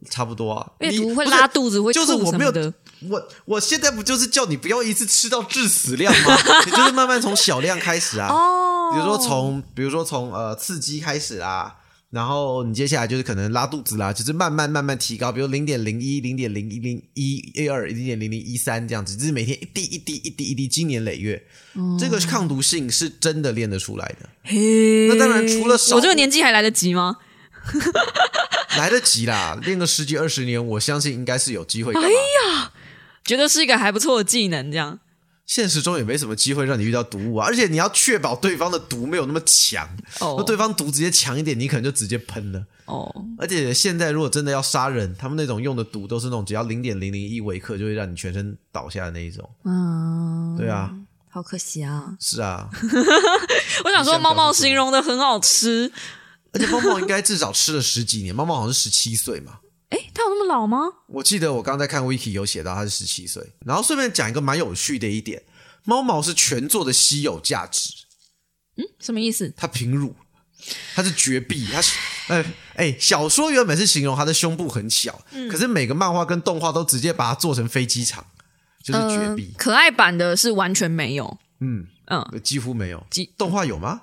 Speaker 1: 差不多啊。你不是
Speaker 2: 毒会拉肚子，会
Speaker 1: 就是我没有
Speaker 2: 么的。
Speaker 1: 我我现在不就是叫你不要一次吃到致死量吗？你就是慢慢从小量开始啊。
Speaker 2: 哦，
Speaker 1: 比如说从比如说从呃刺激开始啦，然后你接下来就是可能拉肚子啦，就是慢慢慢慢提高，比如零点零一、零点零一零一一二、零点零零一三这样子，就是每天一滴一滴一滴一滴，经年累月，这个抗毒性是真的练得出来的，
Speaker 2: 嘿
Speaker 1: 那当然除了少
Speaker 2: 我这个年纪还来得及吗？
Speaker 1: 来得及啦，练个十几二十年，我相信应该是有机会干嘛。
Speaker 2: 哎觉得是一个还不错的技能，这样
Speaker 1: 现实中也没什么机会让你遇到毒物啊，而且你要确保对方的毒没有那么强，那
Speaker 2: 哦
Speaker 1: 对方毒直接强一点，你可能就直接喷了。
Speaker 2: 哦，
Speaker 1: 而且现在如果真的要杀人，他们那种用的毒都是那种只要零点零零一微克就会让你全身倒下的那一种。
Speaker 2: 嗯，
Speaker 1: 对啊，
Speaker 2: 好可惜啊！
Speaker 1: 是啊，
Speaker 2: 我想说，猫猫形容的很好吃，
Speaker 1: 而且猫猫应该至少吃了十几年，猫猫好像是十七岁嘛。
Speaker 2: 诶，他有那么老吗？
Speaker 1: 我记得我刚在看 wiki 有写到他是十七岁。然后顺便讲一个蛮有趣的一点，猫毛是全作的稀有价值，嗯
Speaker 2: 什么意思？
Speaker 1: 它平乳，它是绝壁，它是哎哎，小说原本是形容它的胸部很小，可是每个漫画跟动画都直接把它做成飞机场，就是绝
Speaker 2: 嗯
Speaker 1: 壁，
Speaker 2: 可爱版的是完全没有，
Speaker 1: 嗯
Speaker 2: 嗯，
Speaker 1: 几乎没有。
Speaker 2: 几
Speaker 1: 动画有吗？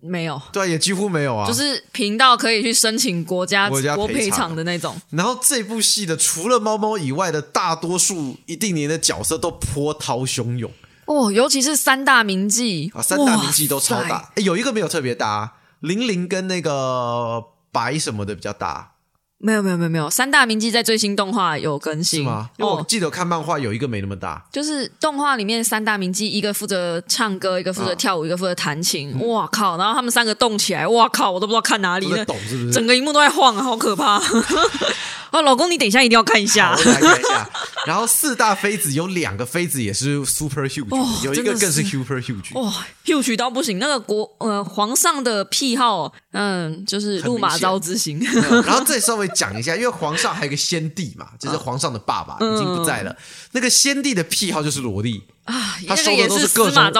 Speaker 2: 没有，
Speaker 1: 对啊，也几乎没有啊。
Speaker 2: 就是频道可以去申请国家
Speaker 1: 国家赔
Speaker 2: 赔
Speaker 1: 偿
Speaker 2: 偿的那种。
Speaker 1: 然后这部戏的除了猫猫以外的大多数一定年的角色都波涛汹涌。
Speaker 2: 哦，尤其是三大名妓。
Speaker 1: 啊，三大名妓都超大，诶有一个没有特别大、啊，玲玲跟那个白什么的比较大，
Speaker 2: 没有没有没有没有，三大名妓在最新动画有更新
Speaker 1: 是吗？因为我
Speaker 2: 哦，
Speaker 1: 记得看漫画有一个没那么大，
Speaker 2: 就是动画里面三大名妓，一个负责唱歌，一个负责跳舞，一个负责弹琴。哇靠！然后他们三个动起来，哇靠！我都不知道看哪里了，
Speaker 1: 抖是不是？
Speaker 2: 整个荧幕都在晃啊，好可怕！哦，老公，你等一下一定要看一下
Speaker 1: 好。我来看一下。然后四大妃子有两个妃子也是 super huge，、
Speaker 2: 哦
Speaker 1: 有一个更是
Speaker 2: 是
Speaker 1: super huge。
Speaker 2: 哇、huge 到不行，那个国呃皇上的癖好，嗯，就是路马招之心。
Speaker 1: 然后 再稍微讲一下，因为皇上还有一个先帝嘛，就是皇上的爸爸已经不在了。那个先帝的癖好就是萝莉，
Speaker 2: 啊，
Speaker 1: 他收的都是各种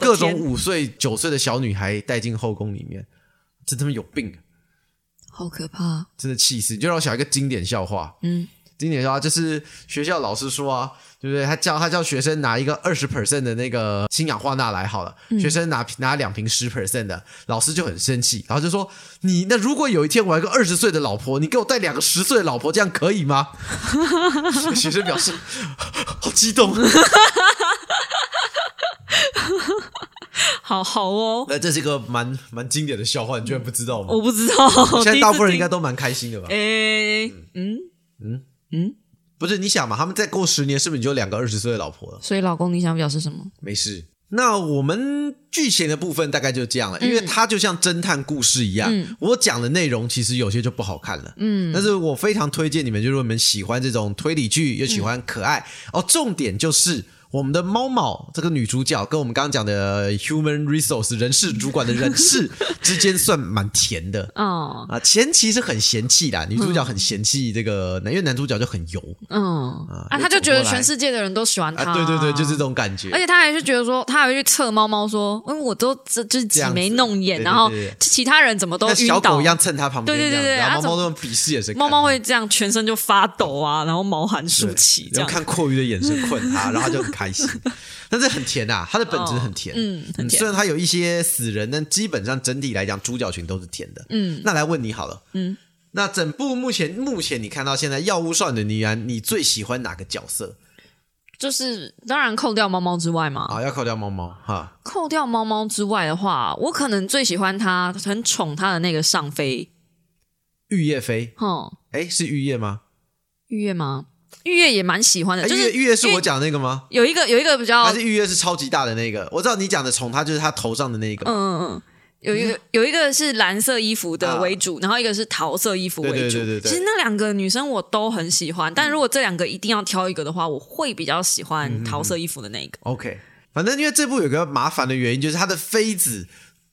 Speaker 1: 各种五岁九岁的小女孩带进后宫里面，这他妈有病，
Speaker 2: 好可怕。
Speaker 1: 真的气死！就让我想一个经典笑话，
Speaker 2: 嗯，
Speaker 1: 经典笑话就是学校老师说啊，对不对？他叫他叫学生拿一个二十 percent 的那个氢氧化钠来好了，
Speaker 2: 嗯
Speaker 1: 学生拿拿两瓶十 percent 的，老师就很生气，然后就说：“你那如果有一天我有一个二十岁的老婆，你给我带两个十岁的老婆，这样可以吗？”学生表示好激动。
Speaker 2: 好好哦，
Speaker 1: 那这是一个蛮蛮经典的笑话，你居然不知道吗？
Speaker 2: 我不知道，
Speaker 1: 现在大部分人应
Speaker 2: 该
Speaker 1: 该都蛮开心的吧？
Speaker 2: 诶，嗯，
Speaker 1: 不是，你想嘛，他们再过十年，是不是你就两个二十岁的老婆了？
Speaker 2: 所以老公你想表示什么？
Speaker 1: 没事。那我们剧情的部分大概就这样了，因为它就像侦探故事一样，我讲的内容其实有些就不好看了，嗯，但是我非常推荐你们，就是你们喜欢这种推理剧，又喜欢可爱、哦，重点就是。我们的猫猫这个女主角跟我们刚刚讲的 human resource 人事主管的人事之间算蛮甜的。
Speaker 2: 哦，
Speaker 1: 啊，前期是很嫌弃啦，女主角很嫌弃这个，因为男主角就很油。
Speaker 2: 嗯。
Speaker 1: 啊
Speaker 2: 啊，他就觉得全世界的人都喜欢他，
Speaker 1: 啊，对对对，就是这种感觉。
Speaker 2: 而。且他还是觉得说，他还会去测猫猫说，因为我都这就是挤眉弄眼，然后其他人怎么都晕倒。
Speaker 1: 小狗一，样蹭他旁边，
Speaker 2: 对对对对
Speaker 1: 然后
Speaker 2: 啊
Speaker 1: 猫猫那种鄙视眼神，
Speaker 2: 猫猫会这样全身就发抖啊，然后毛寒竖起这样。
Speaker 1: 然后看阔鱼的眼神 困他，然后他就很开心。但是很甜啊，它的本质很甜，
Speaker 2: 嗯很甜
Speaker 1: 虽然它有一些死人，但基本上整体来讲，主角群都是甜的。
Speaker 2: 嗯，
Speaker 1: 那来问你好了，
Speaker 2: 嗯，
Speaker 1: 那整部目前目前你看到现在《药物少女的妮安》，你最喜欢哪个角色
Speaker 2: 就是当然扣掉猫猫之外嘛，
Speaker 1: 啊？要扣掉猫猫哈，
Speaker 2: 扣掉猫猫之外的话，我可能最喜欢它，很宠它的那个上妃，
Speaker 1: 玉叶妃，
Speaker 2: 哼，
Speaker 1: 哎，是玉叶吗？
Speaker 2: 玉叶吗？玉叶也蛮喜欢的，就是
Speaker 1: 叶玉叶是我讲的那个吗？
Speaker 2: 有一个有一个比较，嗯
Speaker 1: 还是玉叶是超级大的那个？我知道你讲的虫，它就是它头上的那个。
Speaker 2: 嗯嗯嗯，有一个有一个是蓝色衣服的为主，然后一个是桃色衣服为主。
Speaker 1: 对对对对对
Speaker 2: 其实那两个女生我都很喜欢，但如果这两个一定要挑一个的话，我会比较喜欢桃色衣服的那个。
Speaker 1: OK，反正因为这部有个麻烦的原因，就是它的妃子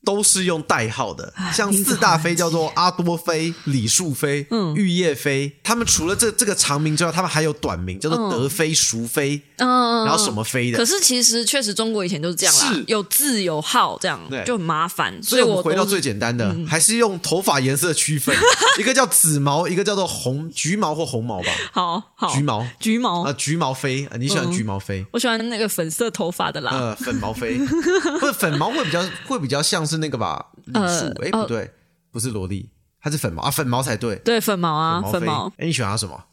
Speaker 1: 都是用代号的，像四大妃叫做阿多妃、李树妃、嗯、玉叶妃，他们除了这这个长名之外，他们还有短名，叫做德妃、淑妃，
Speaker 2: 嗯，
Speaker 1: 然后什么妃的。
Speaker 2: 可。是其实确实中国以前都是这样啦
Speaker 1: 是，
Speaker 2: 有字有号这样
Speaker 1: 对。
Speaker 2: 就很麻烦，
Speaker 1: 所以我回到最简单的，还是用头发颜色区分，一个叫紫毛，一个叫做红橘毛或红毛吧，
Speaker 2: 好好。
Speaker 1: 橘毛。
Speaker 2: 橘毛。
Speaker 1: 啊，，橘毛妃，啊你喜欢橘毛妃？
Speaker 2: 我喜欢那个粉色头发的啦。
Speaker 1: 呃，粉毛妃，不是粉毛会比较会比较像是那个吧？李
Speaker 2: 呃
Speaker 1: 树，哎，
Speaker 2: 哦
Speaker 1: 不对，不是萝莉，它是粉毛啊，粉毛才对。
Speaker 2: 对，粉毛啊，粉毛，
Speaker 1: 哎，你喜欢它什么？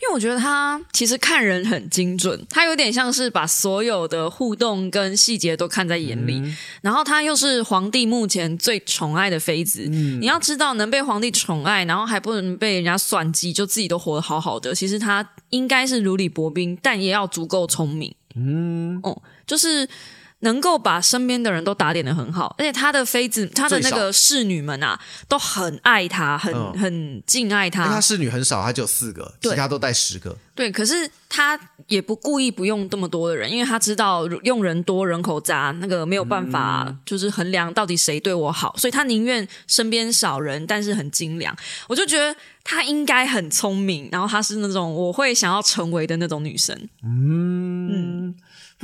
Speaker 2: 因为我觉得他其实看人很精准，他有点像是把所有的互动跟细节都看在眼里，然后他又是皇帝目前最宠爱的妃子。你要知道，能被皇帝宠爱，然后还不能被人家算计，就自己都活得好好的，其实他应该是如履薄冰，但也要足够聪明。嗯，哦，就是。能够把身边的人都打点的很好，而且他的妃子，他的那个侍女们啊，都很爱他，很、
Speaker 1: 嗯
Speaker 2: 很敬爱他。
Speaker 1: 因为它侍女很少，他只有四个，其他都带十个。
Speaker 2: 对，可是他也不故意不用这么多的人，因为他知道用人多人口杂，那个没有办法就是衡量到底谁对我好，所以他宁愿身边少人，但是很精良。我就觉得他应该很聪明，然后他是那种我会想要成为的那种女生。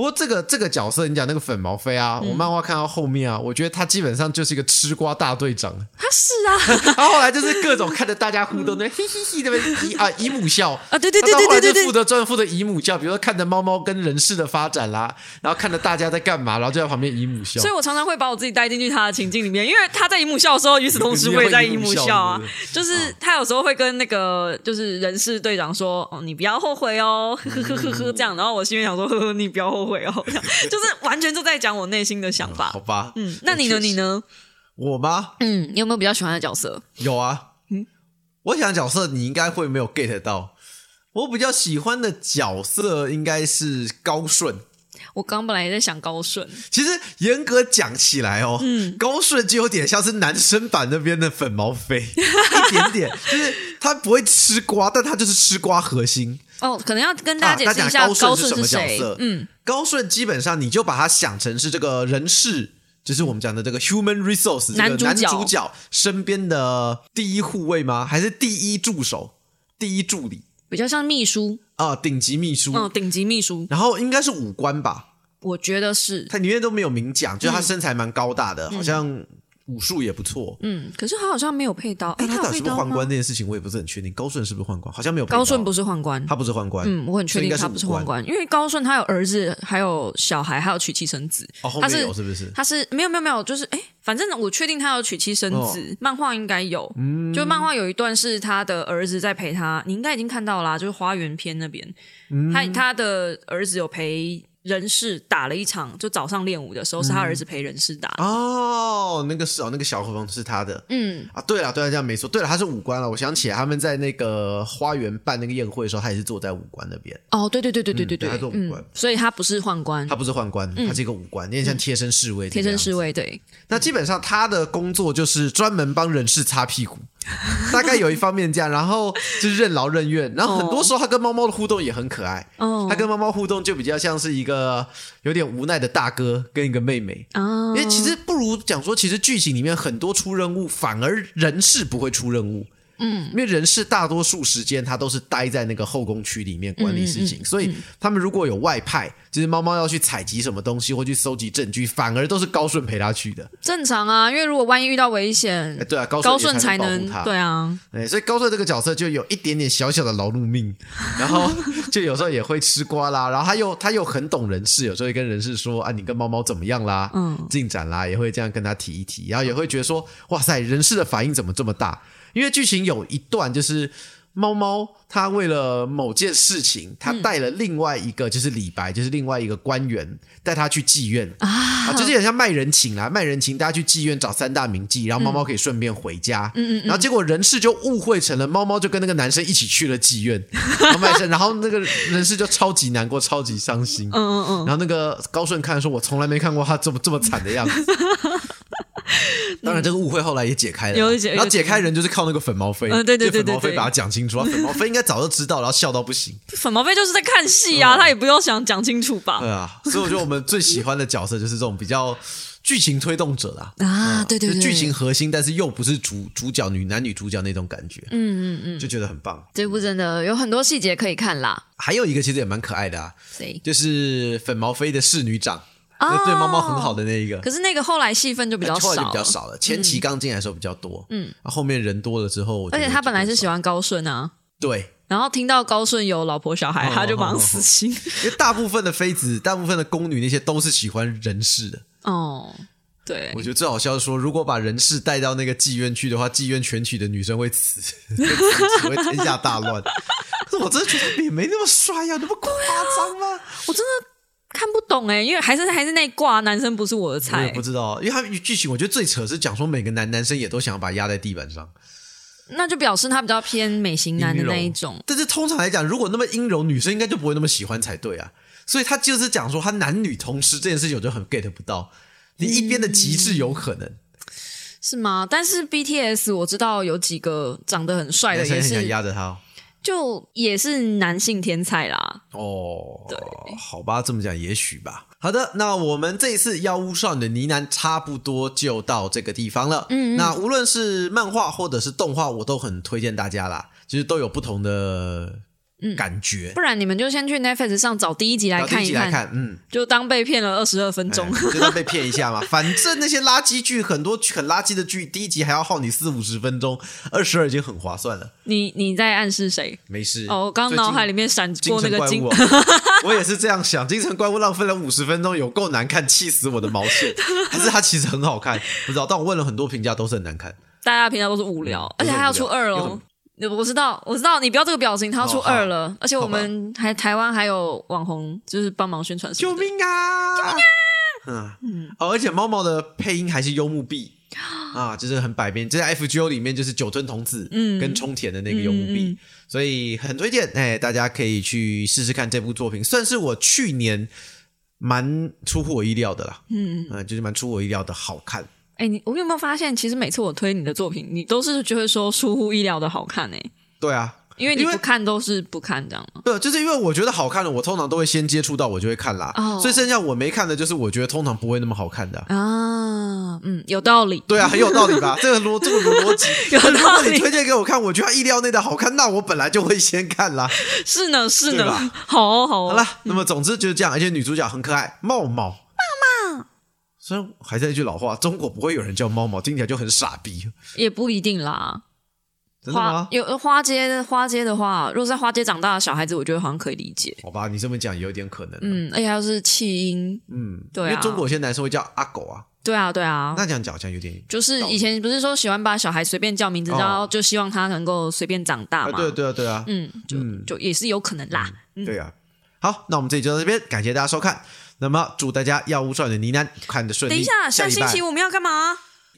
Speaker 1: 不过这个这个角色，你讲那个粉毛飞啊，我漫画看到后面啊，我觉得他基本上就是一个吃瓜大队长。
Speaker 2: 他是啊，
Speaker 1: 他后来就是各种看着大家互动，那 嘿嘿嘿那边 姨啊姨母笑
Speaker 2: 啊对对对对对对
Speaker 1: 就负责专门负责姨母笑，比如说看着猫猫跟人事的发展啦，然后看着大家在干嘛，然后就在旁边姨母笑
Speaker 2: 所以。我常常会把我自己带进去他的情境里面，因为他在姨母笑的时候，与此同时我也在姨母笑啊。就是他有时候会跟那个就是人事队长说：“哦，你不要后悔哦，呵呵呵呵呵。”这样，然后我心里想说：“呵呵，你不要后悔哦。”这样就是完全就在讲我内心的想法
Speaker 1: 好。吧，
Speaker 2: 嗯，那你呢？你呢？
Speaker 1: 我吗？
Speaker 2: 嗯，你有没有比较喜欢的角色？
Speaker 1: 有啊，嗯，我想角色你应该会没有 get 到。我比较喜欢的角色应该是高顺。
Speaker 2: 我刚本来也在想高顺，
Speaker 1: 其实严格讲起来哦，嗯，高顺就有点像是男生版那边的粉毛飞，一点点，就是他不会吃瓜，但他就是吃瓜核心。
Speaker 2: 哦，可能要跟大家
Speaker 1: 啊
Speaker 2: 解释一下
Speaker 1: 高顺是什么角色。
Speaker 2: 嗯，
Speaker 1: 高顺基本上你就把他想成是这个人事，就是我们讲的这个 human resource 这个
Speaker 2: 男主角
Speaker 1: 身边的第一护卫吗？还是第一助手、第一助理
Speaker 2: 比较像秘书，
Speaker 1: 啊？顶级秘书，
Speaker 2: 嗯，顶级秘书，
Speaker 1: 然后应该是五官吧？
Speaker 2: 我觉得是。
Speaker 1: 他里面都没有明讲，就是他身材蛮高大的，好像武术也不错。
Speaker 2: 嗯，可是他好像没有配刀，哎，
Speaker 1: 但他
Speaker 2: 有
Speaker 1: 到底是不是宦
Speaker 2: 配刀吗？
Speaker 1: 官这件事情，我也不是很确定。高顺是不是宦官？好像没有配刀。
Speaker 2: 高顺不是宦官，
Speaker 1: 他不是宦官。
Speaker 2: 嗯，我很确定他不是宦官，因为高顺他有儿子，还有小孩，还有娶妻生子。
Speaker 1: 哦，后面
Speaker 2: 他是
Speaker 1: 有是不是？
Speaker 2: 他是没有没有没有，就是哎，反正我确定他有娶妻生
Speaker 1: 哦
Speaker 2: 子，漫画应该有。
Speaker 1: 嗯
Speaker 2: 就漫画有一段是他的儿子在陪他，你应该已经看到啦，就是花园篇那边，
Speaker 1: 嗯
Speaker 2: 他他的儿子有陪人事打了一场，就早上练舞的时候是他儿子陪人事打的。
Speaker 1: 哦，那个是哦，那个小和风是他的。
Speaker 2: 嗯，
Speaker 1: 啊，对了，对了，这样没错。对了，他是武官了。我想起来，他们在那个花园办那个宴会的时候，他也是坐在武官那边。
Speaker 2: 哦，对对对对对对
Speaker 1: 对他做武
Speaker 2: 嗯
Speaker 1: 官，
Speaker 2: 所以他不是宦官
Speaker 1: 他，不是宦官，他是一个武官，有点像贴身侍卫。
Speaker 2: 贴身侍。卫对。
Speaker 1: 那基本上他的工作就是专门帮人事擦屁股，大概有一方面这样，然后就是任劳任怨，然后很多时候他跟猫猫的互动也很可爱。
Speaker 2: 哦
Speaker 1: 他跟猫猫互动就比较像是一个有点无奈的大哥跟一个妹妹。
Speaker 2: 啊
Speaker 1: 因为其实不如讲说，其实剧情里面很多出任务，反而人事不会出任务。嗯，因为人事大多数时间他都是待在那个后宫区里面管理事情，所以他们如果有外派，就是猫猫要去采集什么东西或去搜集证据，反而都是高顺陪他去的。
Speaker 2: 正常啊，因为如果万一遇到危险
Speaker 1: 哎，，对啊，高
Speaker 2: 高
Speaker 1: 顺也才
Speaker 2: 顺才能。对啊，
Speaker 1: 哎，所以高顺这个角色就有一点点小小的劳碌命，然后就有时候也会吃瓜啦，然后他又他又很懂人事，有时候会跟人事说啊，你跟猫猫怎么样啦，
Speaker 2: 嗯
Speaker 1: 进展啦，也会这样跟他提一提，然后也会觉得说，哇塞，人事的反应怎么这么大？因为剧情有一段就是。猫猫他为了某件事情，他带了另外一个，就是李白，就是另外一个官员，带他去妓院啊，就是很像卖人情啦，卖人情，大家去妓院找三大名妓，然后猫猫可以顺便回家。嗯嗯然后结果人事就误会成了猫猫就跟那个男生一起去了妓院，然后卖身，然后那个人事就超级难过，超级伤心。
Speaker 2: 嗯嗯嗯，
Speaker 1: 然后那个高顺看说，我从来没看过他这么这么惨的样子。当然，这个误会后来也解开了，
Speaker 2: 有解
Speaker 1: 然后解开人就是靠那个粉毛飞，
Speaker 2: 嗯对对对对
Speaker 1: 粉毛飞把它讲清楚，啊粉毛飞应该早就知道，然后笑到不行。
Speaker 2: 粉毛飞就是在看戏啊，他也不用想讲清楚吧？
Speaker 1: 对啊，所以我觉得我们最喜欢的角色就是这种比较剧情推动者啦。
Speaker 2: 啊，对对对，
Speaker 1: 就剧情核心，但是又不是主主角女男女主角那种感觉，
Speaker 2: 嗯嗯嗯，
Speaker 1: 就觉得很棒。
Speaker 2: 这部真的有很多细节可以看啦。
Speaker 1: 还有一个其实也蛮可爱的啊，
Speaker 2: 谁？
Speaker 1: 就是粉毛飞的侍女长，对猫猫很好的那一个。
Speaker 2: 可是那个后来戏份就比较少，
Speaker 1: 后来就比较，少了，前期刚进来的时候比较多，嗯，后面人多了之后，
Speaker 2: 而且他本来是喜
Speaker 1: 欢
Speaker 2: 欢高顺啊，
Speaker 1: 对，
Speaker 2: 然后听到高顺有老婆小孩，
Speaker 1: 哦
Speaker 2: 他就马上死心。
Speaker 1: 因为大部分的妃子、大部分的宫女那些都是喜欢人事的。
Speaker 2: 哦，对
Speaker 1: 我，觉得最好笑是说，如果把人事带到那个妓院去的话，妓院全体的女生会死，会天下大乱。可是我真的觉得他也没那么帅呀、那么夸张吗？
Speaker 2: 我真的看不懂哎，因为还是还是那一挂男生不是我的
Speaker 1: 我也
Speaker 2: 菜
Speaker 1: 不，知道，因为他剧情我觉得最扯是讲说每个男男生也都想要把他压在地板上，
Speaker 2: 那就表示他比较偏美型男的那一种。
Speaker 1: 但是通常来讲，如果那么阴柔，女生应该就不会那么喜欢才对啊。所以他就是讲说他男女同吃这件事情，我就很 get 不到。你一边的极致有可能，
Speaker 2: 是吗？但是 BTS 我知道有几个长得很帅的，也
Speaker 1: 男生很想
Speaker 2: 是
Speaker 1: 压着他哦。
Speaker 2: 就也是男性天才啦。
Speaker 1: 哦，
Speaker 2: 对，
Speaker 1: 好吧，这么讲也许吧。好的，那我们这一次《妖物少女的呢喃》差不多就到这个地方了。嗯那无论是漫画或者是动画，我都很推荐大家啦，其实都有不同的感觉。
Speaker 2: 不然你们就先去 Netflix 上找第一集来看一看，
Speaker 1: 一集来看，嗯，
Speaker 2: 就当被骗了二十二分钟。
Speaker 1: 哎 就当被骗一下嘛。反正那些垃圾剧，很多很垃圾的剧，第一集还要耗你四五十分钟，二十二已经很划算了。
Speaker 2: 你你在暗示谁？
Speaker 1: 没事。
Speaker 2: 哦，我刚刚脑海里面闪
Speaker 1: 京
Speaker 2: 过那个金
Speaker 1: 我也是这样想。京城怪物浪费了五十分钟，有够难看，气死我的毛线！还是它其实很好看，不知道。但我问了很多评价，都是很难看。
Speaker 2: 大家平常都是无聊，而且还要出二
Speaker 1: 又
Speaker 2: 哦。我知道，我知道，你不要这个表情，他要出二了，而且我们还台湾还有网红，就是帮忙宣传什么。
Speaker 1: 救命啊！救命啊！嗯，哦，而且猫猫的配音还是幽木碧 啊，就是很百变。这在 FGO 里面就是九吞童子，嗯，跟冲田的那个幽木碧，所以很推荐。哎，大家可以去试试看这部作品，算是我去年蛮出乎我意料的啦。嗯嗯，就是蛮出乎我意料的好看。
Speaker 2: 哎，你我有没有发现，其实每次我推你的作品，你都是就会说出乎意料的好看哎，
Speaker 1: 对啊，
Speaker 2: 因为你不看都是不看这样吗？
Speaker 1: 对，就是因为我觉得好看的，我通常都会先接触到，我就会看啦。
Speaker 2: 哦
Speaker 1: 所以剩下我没看的，就是我觉得通常不会那么好看的啊、
Speaker 2: 啊，嗯，有道理。
Speaker 1: 对啊，很有道理吧？这个逻这个逻辑
Speaker 2: 有道理
Speaker 1: 如果你推荐给我看，我觉得意料内的好看，那我本来就会先看啦。
Speaker 2: 是呢，是呢，好哦，好哦。
Speaker 1: 好了，那么总之就是这样，而且女主角很可爱。茂茂。虽然还是那句老话，中国不会有人叫猫毛，听起来就很傻逼。
Speaker 2: 也不一定啦。花
Speaker 1: 真的吗？
Speaker 2: 有花街花街的话，如果在花街长大的小孩子，我觉得好像可以理解。
Speaker 1: 好吧，你这么讲也有点可能。
Speaker 2: 嗯，而且要是弃婴，
Speaker 1: 嗯，
Speaker 2: 对啊
Speaker 1: 因为中国有些男生会叫阿狗啊，
Speaker 2: 对啊，对啊，
Speaker 1: 那这样讲好像有点
Speaker 2: 就是以前不是说喜欢把小孩随便叫名字，
Speaker 1: 哦
Speaker 2: 然后就希望他能够随便长大
Speaker 1: 啊，
Speaker 2: 嘛？
Speaker 1: 对对啊对啊，
Speaker 2: 嗯，就就也是有可能啦。
Speaker 1: 对啊。好，那我们这里就到这边，感谢大家收看。那么祝大家药物少女的呢喃看得顺利。
Speaker 2: 等一下，下星期我们要干嘛？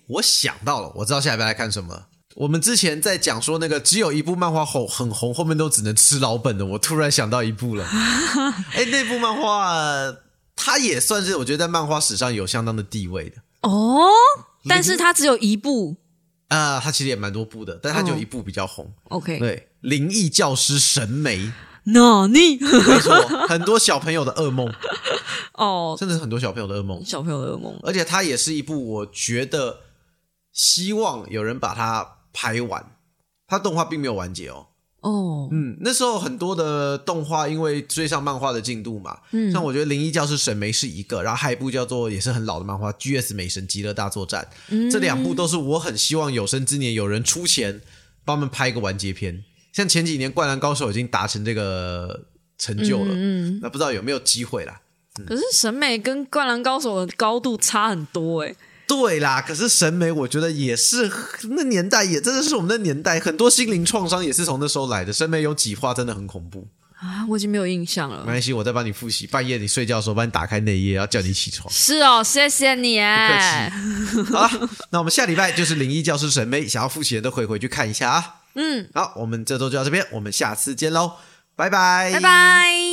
Speaker 1: 我想到了，我知道下礼拜来看什么。我们之前在讲说那个只有一部漫画红很红，后面都只能吃老本的，我突然想到一部了。哎，那部漫画它也算是我觉得在漫画史上有相当的地位的
Speaker 2: 哦，但是它只有一部。
Speaker 1: 啊、它其实也蛮多部的，但它就一部比较红。
Speaker 2: OK，
Speaker 1: 对，《灵异教师神眉》，
Speaker 2: 那你
Speaker 1: 没错，很多小朋友的噩梦，
Speaker 2: 哦，
Speaker 1: 真的是很多小朋友的噩梦。
Speaker 2: 小朋友的噩梦
Speaker 1: 而且它也是一部我觉得希望有人把它拍完，它动画并没有完结哦。
Speaker 2: 哦，
Speaker 1: 嗯，那时候很多的动画因为追上漫画的进度嘛，嗯，像我觉得《灵异教师神眉》是一个，然后还有一部叫做也是很老的漫画《G.S. 美神极乐大作战》，这两部都是我很希望有生之年有人出钱帮他们拍一个完结篇。像前几年《灌篮高手》已经达成这个成就了，
Speaker 2: 嗯，
Speaker 1: 那不知道有没有机会啦？
Speaker 2: 可是审美跟《灌篮高手》的高度差很多哎。
Speaker 1: 对啦，可是审美我觉得也是那年代，也真的是我们的年代很多心灵创伤也是从那时候来的。审美有几话真的很恐怖，
Speaker 2: 啊，我已经没有印象了。
Speaker 1: 没关系，我再帮你复习。半夜你睡觉的时候，帮你打开内页，要叫你起床。
Speaker 2: 是哦，谢谢你哎。
Speaker 1: 好了，那我们下礼拜就是灵异教师审美，想要复习的都可以回去看一下啊。
Speaker 2: 嗯，
Speaker 1: 好，我们这周就到这边，我们下次见喽，拜拜，
Speaker 2: 拜拜。